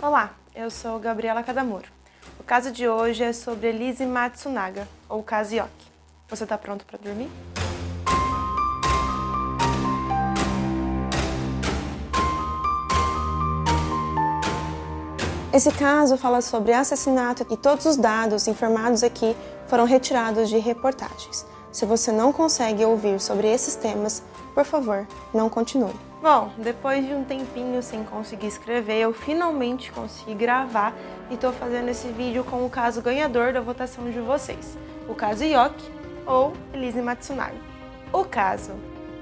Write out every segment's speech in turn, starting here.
Olá, eu sou Gabriela Cadamuro. O caso de hoje é sobre Elise Matsunaga, ou caso Yoki. Você está pronto para dormir? Esse caso fala sobre assassinato e todos os dados informados aqui foram retirados de reportagens. Se você não consegue ouvir sobre esses temas, por favor, não continue. Bom, depois de um tempinho sem conseguir escrever, eu finalmente consegui gravar e estou fazendo esse vídeo com o caso ganhador da votação de vocês, o caso Yoki ou Elise Matsunaga. O caso.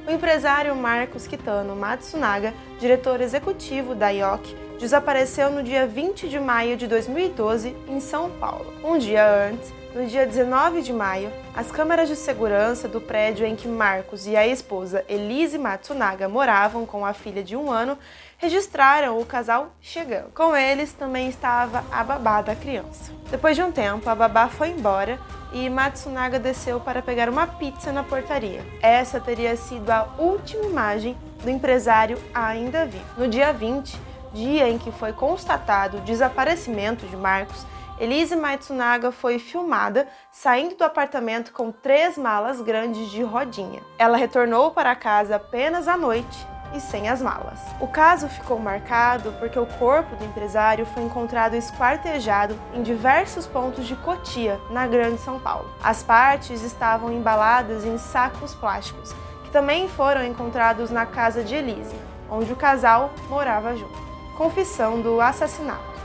O empresário Marcos Kitano Matsunaga, diretor executivo da Yoki, desapareceu no dia 20 de maio de 2012 em São Paulo. Um dia antes, no dia 19 de maio, as câmeras de segurança do prédio em que Marcos e a esposa Elise Matsunaga moravam com a filha de um ano registraram o casal chegando. Com eles também estava a babá da criança. Depois de um tempo, a babá foi embora e Matsunaga desceu para pegar uma pizza na portaria. Essa teria sido a última imagem do empresário ainda vivo. No dia 20, dia em que foi constatado o desaparecimento de Marcos, Elise Matsunaga foi filmada saindo do apartamento com três malas grandes de rodinha. Ela retornou para casa apenas à noite e sem as malas. O caso ficou marcado porque o corpo do empresário foi encontrado esquartejado em diversos pontos de Cotia, na Grande São Paulo. As partes estavam embaladas em sacos plásticos, que também foram encontrados na casa de Elise, onde o casal morava junto. Confissão do assassinato.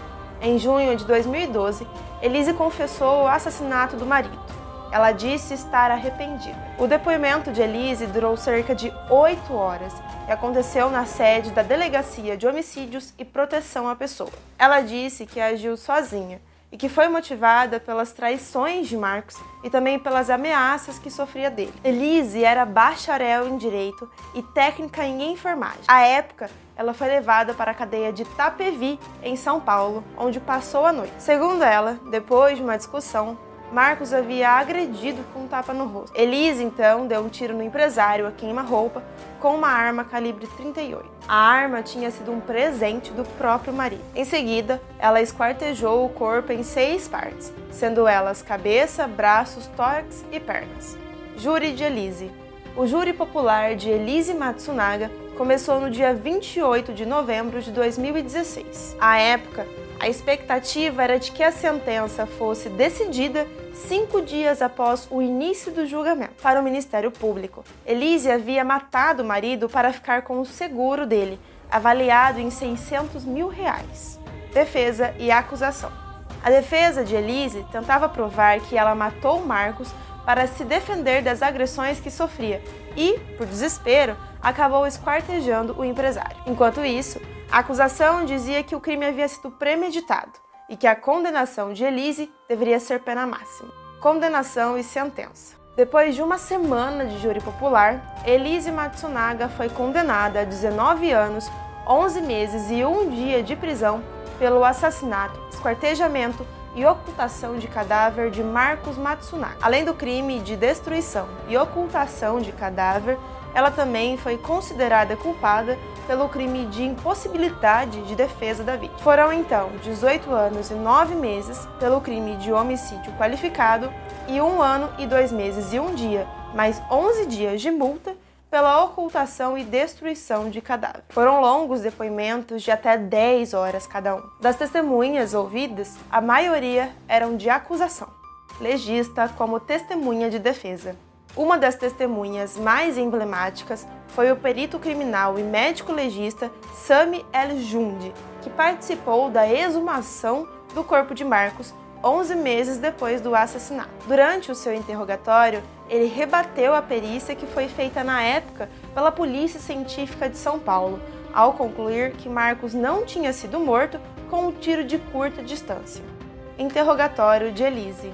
Em junho de 2012, Elise confessou o assassinato do marido. Ela disse estar arrependida. O depoimento de Elise durou cerca de oito horas e aconteceu na sede da Delegacia de Homicídios e Proteção à Pessoa. Ela disse que agiu sozinha e que foi motivada pelas traições de Marcos e também pelas ameaças que sofria dele. Elise era bacharel em direito e técnica em enfermagem. À época, ela foi levada para a cadeia de Tapevi, em São Paulo, onde passou a noite. Segundo ela, depois de uma discussão, Marcos havia agredido com um tapa no rosto. Elise, então, deu um tiro no empresário a queima-roupa com uma arma calibre 38. A arma tinha sido um presente do próprio marido. Em seguida, ela esquartejou o corpo em seis partes, sendo elas cabeça, braços, tórax e pernas. Júri de Elise. O júri popular de Elise Matsunaga começou no dia 28 de novembro de 2016. À época, a expectativa era de que a sentença fosse decidida cinco dias após o início do julgamento. Para o Ministério Público, Elise havia matado o marido para ficar com o seguro dele, avaliado em 600 mil reais. Defesa e acusação. A defesa de Elise tentava provar que ela matou Marcos para se defender das agressões que sofria e, por desespero, acabou esquartejando o empresário. Enquanto isso, a acusação dizia que o crime havia sido premeditado e que a condenação de Elise deveria ser pena máxima. Condenação e sentença. Depois de uma semana de júri popular, Elise Matsunaga foi condenada a 19 anos, 11 meses e um dia de prisão pelo assassinato, esquartejamento e ocultação de cadáver de Marcos Matsunaga. Além do crime de destruição e ocultação de cadáver, ela também foi considerada culpada pelo crime de impossibilidade de defesa da vítima. Foram então 18 anos e 9 meses pelo crime de homicídio qualificado e um ano e dois meses e um dia, mais 11 dias de multa pela ocultação e destruição de cadáver. Foram longos depoimentos de até 10 horas cada um. Das testemunhas ouvidas, a maioria eram de acusação, legista como testemunha de defesa. Uma das testemunhas mais emblemáticas foi o perito criminal e médico legista Sami El Jundi, que participou da exumação do corpo de Marcos 11 meses depois do assassinato. Durante o seu interrogatório, ele rebateu a perícia que foi feita na época pela Polícia Científica de São Paulo, ao concluir que Marcos não tinha sido morto com um tiro de curta distância. Interrogatório de Elise.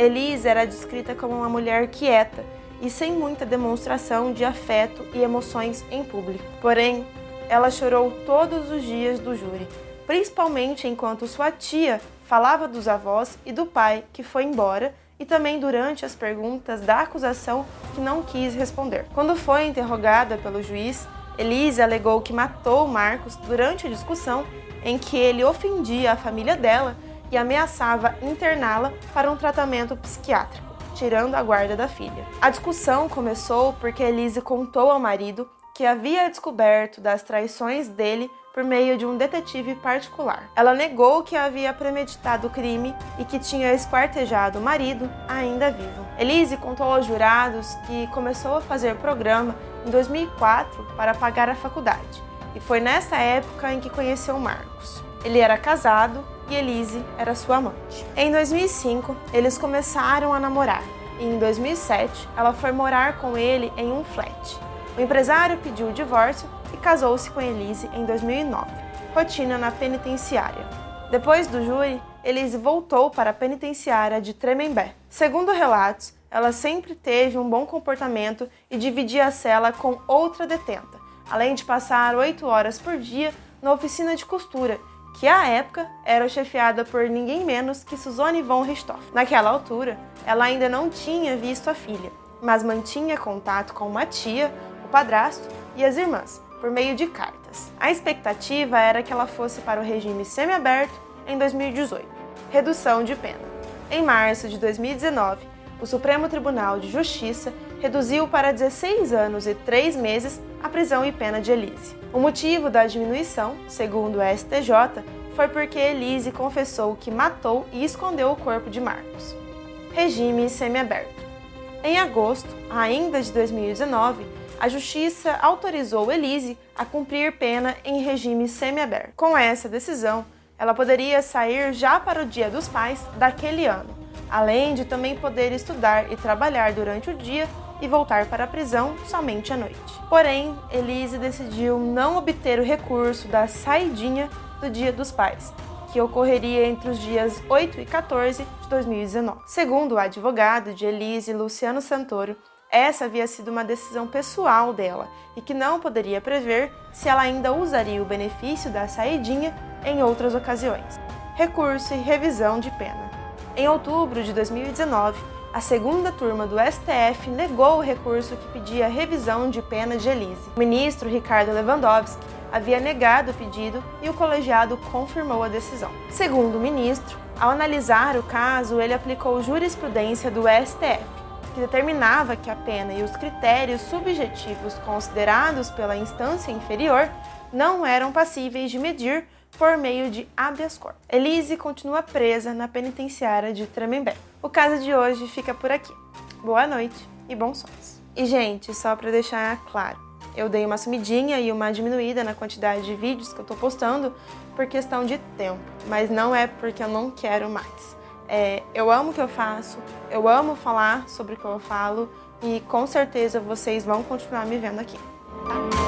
Elise era descrita como uma mulher quieta e sem muita demonstração de afeto e emoções em público. Porém, ela chorou todos os dias do júri, principalmente enquanto sua tia falava dos avós e do pai que foi embora e também durante as perguntas da acusação que não quis responder. Quando foi interrogada pelo juiz, Elise alegou que matou Marcos durante a discussão em que ele ofendia a família dela e ameaçava interná-la para um tratamento psiquiátrico, tirando a guarda da filha. A discussão começou porque Elise contou ao marido que havia descoberto das traições dele por meio de um detetive particular. Ela negou que havia premeditado o crime e que tinha esquartejado o marido, ainda vivo. Elise contou aos jurados que começou a fazer programa em 2004 para pagar a faculdade, e foi nessa época em que conheceu Marcos. Ele era casado e Elise era sua amante. Em 2005, eles começaram a namorar e em 2007 ela foi morar com ele em um flat. O empresário pediu o divórcio e casou-se com Elise em 2009. Rotina na penitenciária. Depois do júri, Elise voltou para a penitenciária de Tremembé. Segundo relatos, ela sempre teve um bom comportamento e dividia a cela com outra detenta, além de passar oito horas por dia na oficina de costura, que à época era chefiada por ninguém menos que Suzane von Richthofen. Naquela altura, ela ainda não tinha visto a filha, mas mantinha contato com uma tia, o padrasto e as irmãs, por meio de cartas. A expectativa era que ela fosse para o regime semiaberto em 2018. Redução de pena. Em março de 2019, o Supremo Tribunal de Justiça reduziu para 16 anos e 3 meses a prisão e pena de Elise. O motivo da diminuição, segundo o STJ, foi porque Elise confessou que matou e escondeu o corpo de Marcos. Regime semiaberto. Em agosto, ainda de 2019, a Justiça autorizou Elise a cumprir pena em regime semiaberto. Com essa decisão, ela poderia sair já para o Dia dos Pais daquele ano, além de também poder estudar e trabalhar durante o dia e voltar para a prisão somente à noite. Porém, Elise decidiu não obter o recurso da saidinha do Dia dos Pais, que ocorreria entre os dias 8 e 14 de 2019. Segundo o advogado de Elise, Luciano Santoro, essa havia sido uma decisão pessoal dela e que não poderia prever se ela ainda usaria o benefício da saidinha em outras ocasiões. Recurso e revisão de pena. Em outubro de 2019, a segunda turma do STF negou o recurso que pedia revisão de pena de Elise. O ministro Ricardo Lewandowski havia negado o pedido e o colegiado confirmou a decisão. Segundo o ministro, ao analisar o caso, ele aplicou jurisprudência do STF que determinava que a pena e os critérios subjetivos considerados pela instância inferior não eram passíveis de medir por meio de habeas corpus. Elise continua presa na penitenciária de Tremembé. O caso de hoje fica por aqui. Boa noite e bons sonhos. E gente, só para deixar claro, eu dei uma sumidinha e uma diminuída na quantidade de vídeos que eu tô postando por questão de tempo, mas não é porque eu não quero mais. É, eu amo o que eu faço, eu amo falar sobre o que eu falo e com certeza vocês vão continuar me vendo aqui. Tá?